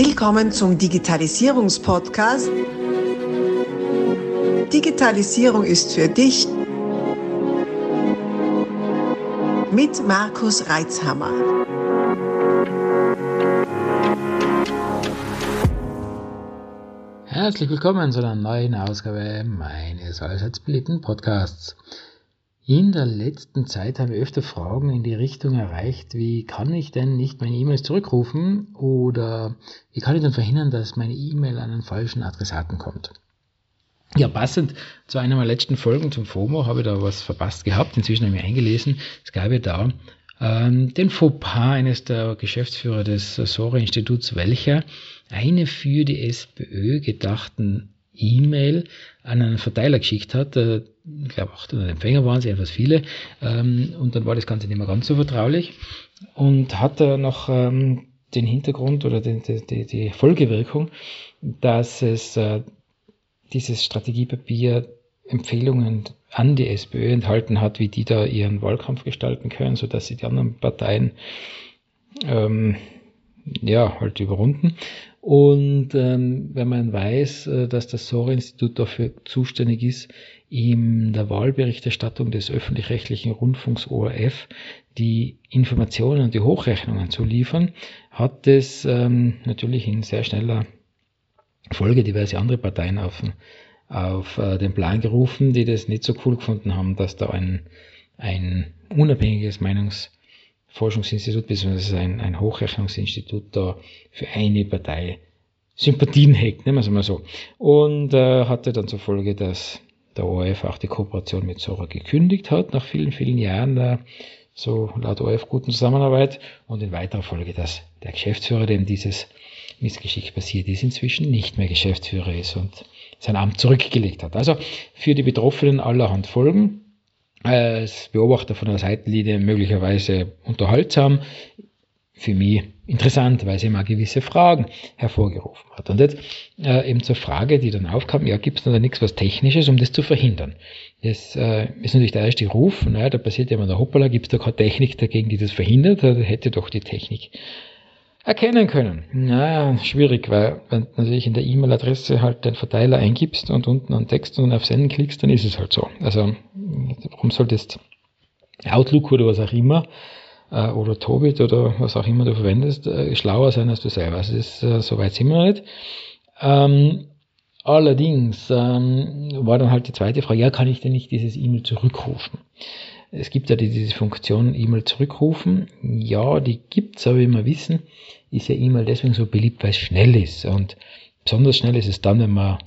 Willkommen zum Digitalisierungspodcast. Digitalisierung ist für dich mit Markus Reitzhammer. Herzlich willkommen zu einer neuen Ausgabe meines allseits beliebten Podcasts. In der letzten Zeit haben wir öfter Fragen in die Richtung erreicht, wie kann ich denn nicht meine E-Mails zurückrufen oder wie kann ich denn verhindern, dass meine E-Mail an einen falschen Adressaten kommt. Ja, passend zu einer meiner letzten Folgen zum FOMO habe ich da was verpasst gehabt. Inzwischen habe ich eingelesen. Es gab ja da ähm, den Fauxpas eines der Geschäftsführer des SORA-Instituts, welcher eine für die SPÖ gedachten E-Mail an einen Verteiler geschickt hat. Äh, ich glaube 800 Empfänger waren es, etwas viele. Ähm, und dann war das Ganze nicht mehr ganz so vertraulich. Und hat er noch ähm, den Hintergrund oder die, die, die Folgewirkung, dass es äh, dieses Strategiepapier Empfehlungen an die SPÖ enthalten hat, wie die da ihren Wahlkampf gestalten können, sodass sie die anderen Parteien ähm, ja, halt überrunden. Und ähm, wenn man weiß, äh, dass das SORA-Institut dafür zuständig ist, in der Wahlberichterstattung des öffentlich-rechtlichen Rundfunks ORF die Informationen und die Hochrechnungen zu liefern, hat es ähm, natürlich in sehr schneller Folge diverse andere Parteien auf, auf äh, den Plan gerufen, die das nicht so cool gefunden haben, dass da ein, ein unabhängiges Meinungs- Forschungsinstitut bzw. Ein, ein Hochrechnungsinstitut da für eine Partei Sympathien hegt, nehmen wir es mal so. Und äh, hatte dann zur Folge, dass der ORF auch die Kooperation mit Sora gekündigt hat, nach vielen, vielen Jahren äh, so laut ORF guten Zusammenarbeit und in weiterer Folge, dass der Geschäftsführer, dem dieses Missgeschick passiert ist, inzwischen nicht mehr Geschäftsführer ist und sein Amt zurückgelegt hat. Also für die Betroffenen allerhand Folgen als Beobachter von der Seitenlinie möglicherweise unterhaltsam, für mich interessant, weil sie mal gewisse Fragen hervorgerufen hat. Und jetzt äh, eben zur Frage, die dann aufkam, ja, gibt es da nichts was Technisches, um das zu verhindern? Das äh, ist natürlich der erste Ruf, naja, da passiert ja immer der Hoppala, gibt es da keine Technik dagegen, die das verhindert? Da hätte doch die Technik erkennen können. Naja, schwierig, weil wenn du natürlich in der E-Mail-Adresse halt den Verteiler eingibst und unten einen Text und auf Senden klickst, dann ist es halt so. Also warum soll das Outlook oder was auch immer äh, oder Tobit oder was auch immer du verwendest, äh, schlauer sein als du selber. Also das ist, äh, so weit sind wir nicht. Ähm, allerdings ähm, war dann halt die zweite Frage, ja, kann ich denn nicht dieses E-Mail zurückrufen? Es gibt ja diese Funktion E-Mail zurückrufen. Ja, die gibt's, aber wie wir wissen, ist ja E-Mail deswegen so beliebt, weil es schnell ist. Und besonders schnell ist es dann, wenn wir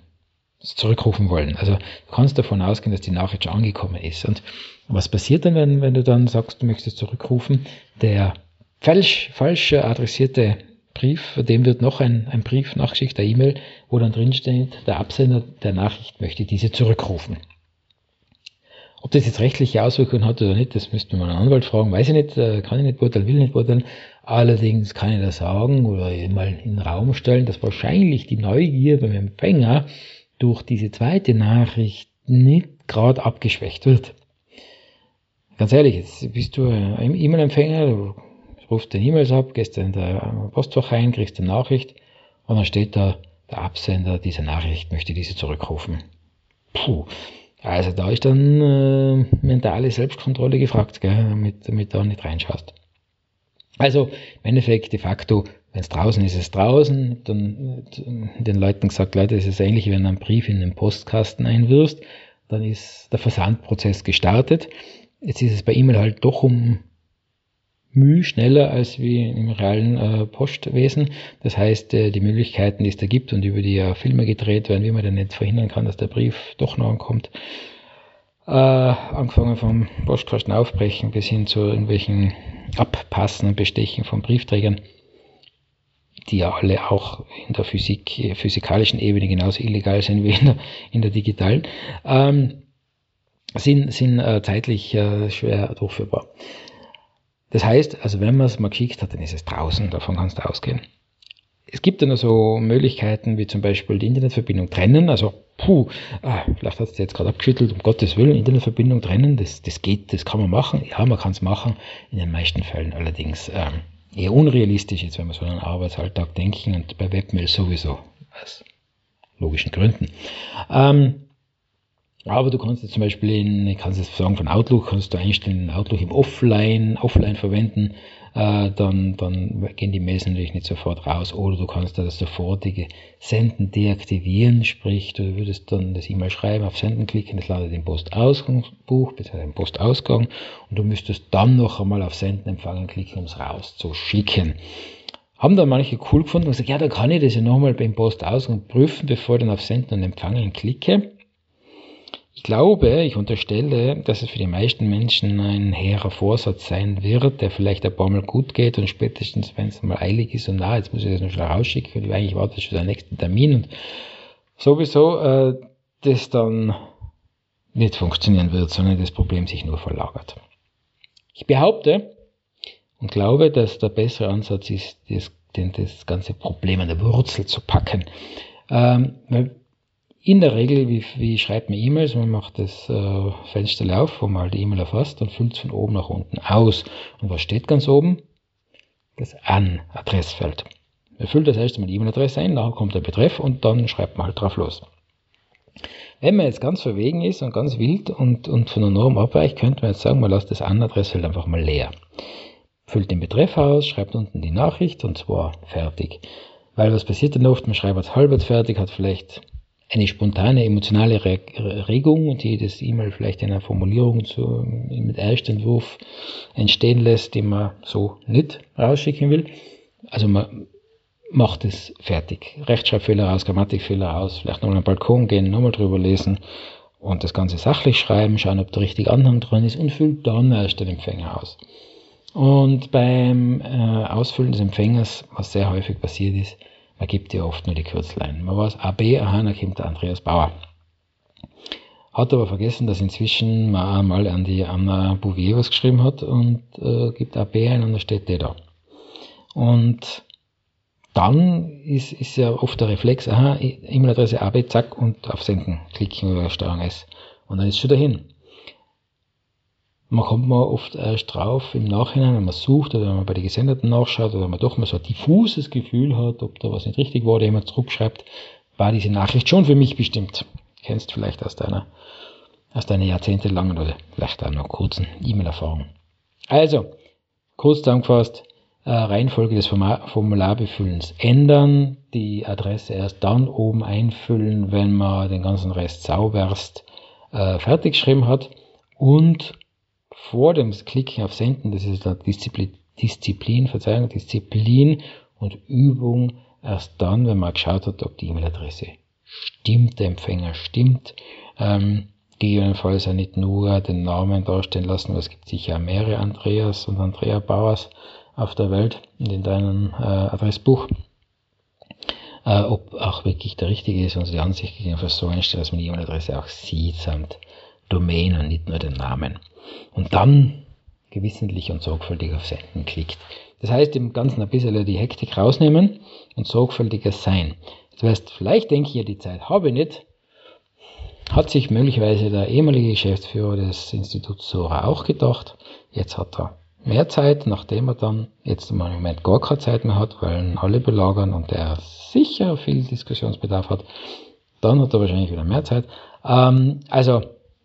es zurückrufen wollen. Also du kannst davon ausgehen, dass die Nachricht schon angekommen ist. Und was passiert dann, wenn, wenn du dann sagst, du möchtest zurückrufen? Der falsch, falsch adressierte Brief, dem wird noch ein, ein Brief nachgeschickt, der E-Mail, wo dann drin steht, der Absender der Nachricht möchte diese zurückrufen. Ob das jetzt rechtliche Auswirkungen hat oder nicht, das müsste man einen Anwalt fragen, weiß ich nicht, äh, kann ich nicht beurteilen, will ich nicht beurteilen. Allerdings kann ich da sagen oder mal in den Raum stellen, dass wahrscheinlich die Neugier beim Empfänger durch diese zweite Nachricht nicht gerade abgeschwächt wird. Ganz ehrlich, jetzt bist du ein E-Mail-Empfänger, du rufst den E-Mails ab, gehst in der Postfach rein, kriegst eine Nachricht und dann steht da, der Absender dieser Nachricht möchte diese zurückrufen. Puh, also da ist dann äh, mentale Selbstkontrolle gefragt, gell, damit, damit du da nicht reinschaust. Also im Endeffekt de facto, wenn es draußen ist, ist es draußen. Dann äh, den Leuten gesagt, Leute, es ist ähnlich, wenn du einen Brief in den Postkasten einwirfst, dann ist der Versandprozess gestartet. Jetzt ist es bei E-Mail halt doch um Mühe schneller als wie im realen äh, Postwesen. Das heißt, äh, die Möglichkeiten, die es da gibt und über die ja Filme gedreht werden, wie man denn nicht verhindern kann, dass der Brief doch noch ankommt. Äh, angefangen vom Postkasten aufbrechen bis hin zu irgendwelchen Abpassen und Bestechen von Briefträgern, die ja alle auch in der Physik, physikalischen Ebene genauso illegal sind wie in der, in der digitalen, ähm, sind, sind äh, zeitlich äh, schwer durchführbar. Das heißt, also wenn man es mal geschickt hat, dann ist es draußen, davon kannst du ausgehen. Es gibt dann also Möglichkeiten, wie zum Beispiel die Internetverbindung trennen. Also, puh, ah, vielleicht hat es jetzt gerade abgeschüttelt, um Gottes Willen, Internetverbindung trennen, das, das geht, das kann man machen. Ja, man kann es machen, in den meisten Fällen allerdings ähm, eher unrealistisch, jetzt wenn wir so an den Arbeitsalltag denken und bei Webmail sowieso, aus logischen Gründen. Ähm, aber du kannst jetzt zum Beispiel in, ich kann es jetzt sagen, von Outlook kannst du einstellen, Outlook im Offline, Offline verwenden, äh, dann, dann gehen die Mails natürlich nicht sofort raus. Oder du kannst da das sofortige Senden deaktivieren, sprich, du würdest dann das E-Mail schreiben, auf Senden klicken, das landet im Postausgangsbuch, bzw. im Postausgang, und du müsstest dann noch einmal auf Senden empfangen klicken, um es rauszuschicken. Haben da manche cool gefunden und gesagt, ja, da kann ich das ja nochmal beim Postausgang prüfen, bevor ich dann auf Senden und Empfangen klicke. Ich glaube, ich unterstelle, dass es für die meisten Menschen ein hehrer Vorsatz sein wird, der vielleicht ein paar Mal gut geht und spätestens, wenn es mal eilig ist und na, jetzt muss ich das noch schnell rausschicken, weil eigentlich wartet schon der nächste Termin und sowieso äh, das dann nicht funktionieren wird, sondern das Problem sich nur verlagert. Ich behaupte und glaube, dass der bessere Ansatz ist, das, das ganze Problem an der Wurzel zu packen. Ähm, weil in der Regel, wie, wie schreibt man E-Mails? Man macht das äh, Fenster auf, wo man halt die E-Mail erfasst und füllt es von oben nach unten aus. Und was steht ganz oben? Das An-Adressfeld. Man füllt das erste Mal die E-Mail-Adresse ein, nachher kommt der Betreff und dann schreibt man halt drauf los. Wenn man jetzt ganz verwegen ist und ganz wild und, und von der Norm abweicht, könnte man jetzt sagen, man lässt das An-Adressfeld einfach mal leer. Füllt den Betreff aus, schreibt unten die Nachricht und zwar fertig. Weil was passiert dann oft? Man schreibt als halbert fertig, hat vielleicht eine spontane emotionale Regung, die das E-Mail vielleicht in einer Formulierung zu, mit Erstentwurf entstehen lässt, die man so nicht rausschicken will. Also man macht es fertig. Rechtschreibfehler raus, Grammatikfehler raus, vielleicht nochmal am Balkon gehen, nochmal drüber lesen und das Ganze sachlich schreiben, schauen, ob der richtige Anhang dran ist und füllt dann erst den Empfänger aus. Und beim äh, Ausfüllen des Empfängers, was sehr häufig passiert ist, man gibt ja oft nur die Kürzel ein. Man weiß AB, aha, da kommt der Andreas Bauer. Hat aber vergessen, dass inzwischen man einmal an die Anna Bouvier was geschrieben hat und äh, gibt AB ein und da steht der da. Und dann ist, ist ja oft der Reflex, aha, E-Mail-Adresse AB, zack, und auf Senden klicken oder Steuerung S. Und dann ist es schon dahin man kommt mal oft erst drauf im Nachhinein, wenn man sucht oder wenn man bei den Gesendeten nachschaut oder wenn man doch mal so ein diffuses Gefühl hat, ob da was nicht richtig war oder jemand zurückschreibt, war diese Nachricht schon für mich bestimmt. Kennst vielleicht aus deiner, aus deiner jahrzehntelangen oder vielleicht auch noch kurzen E-Mail-Erfahrung. Also, kurz zusammengefasst, äh, Reihenfolge des Formularbefüllens ändern, die Adresse erst dann oben einfüllen, wenn man den ganzen Rest sauberst äh, fertig geschrieben hat und vor dem Klicken auf Senden, das ist Disziplin, Disziplin, Verzeihung, Disziplin und Übung erst dann, wenn man geschaut hat, ob die E-Mail-Adresse stimmt, der Empfänger stimmt. Ähm, gegebenenfalls ja nicht nur den Namen darstellen lassen, weil es gibt sicher mehrere Andreas und Andrea Bauers auf der Welt und in deinem äh, Adressbuch. Äh, ob auch wirklich der richtige ist und also die Ansicht gegebenenfalls so einstellt, dass man die E-Mail-Adresse auch sieht samt Domain und nicht nur den Namen und dann gewissentlich und sorgfältig auf Senden klickt. Das heißt, im Ganzen ein bisschen die Hektik rausnehmen und sorgfältiger sein. Das heißt, vielleicht denke ich ja, die Zeit habe ich nicht. Hat sich möglicherweise der ehemalige Geschäftsführer des Instituts Sora auch gedacht. Jetzt hat er mehr Zeit, nachdem er dann jetzt im Moment gar keine Zeit mehr hat, weil alle belagern und er sicher viel Diskussionsbedarf hat. Dann hat er wahrscheinlich wieder mehr Zeit. Ähm, also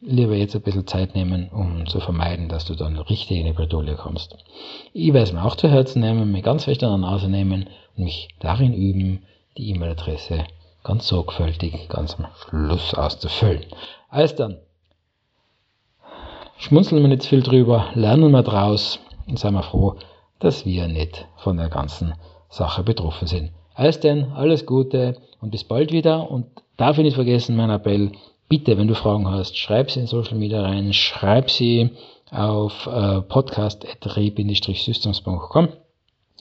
lieber jetzt ein bisschen Zeit nehmen, um zu vermeiden, dass du dann richtig in die Bredouille kommst. Ich werde es mir auch zu Herzen nehmen, mir ganz fest an der Nase nehmen und mich darin üben, die E-Mail-Adresse ganz sorgfältig, ganz am Schluss auszufüllen. Alles dann. Schmunzeln wir nicht viel drüber, lernen wir draus und seien wir froh, dass wir nicht von der ganzen Sache betroffen sind. Alles denn, alles Gute und bis bald wieder und darf ich nicht vergessen, mein Appell, bitte, wenn du Fragen hast, schreib sie in Social Media rein, schreib sie auf äh, podcast.re-systems.com.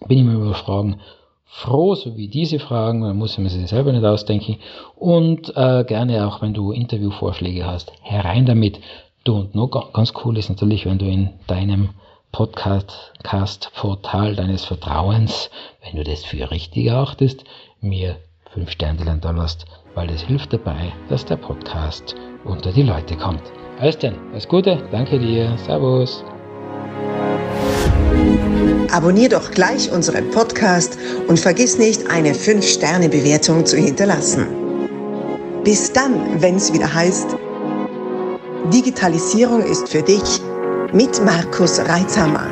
Bin immer über Fragen froh, so wie diese Fragen, man muss man sich selber nicht ausdenken. Und äh, gerne auch, wenn du Interviewvorschläge hast, herein damit. Du und noch ganz cool ist natürlich, wenn du in deinem Podcast-Portal deines Vertrauens, wenn du das für richtig erachtest, mir fünf Sterne da lässt weil es hilft dabei, dass der Podcast unter die Leute kommt. Alles denn, alles Gute, danke dir, Servus. Abonnier doch gleich unseren Podcast und vergiss nicht, eine 5-Sterne-Bewertung zu hinterlassen. Bis dann, wenn es wieder heißt, Digitalisierung ist für dich mit Markus Reitzhammer.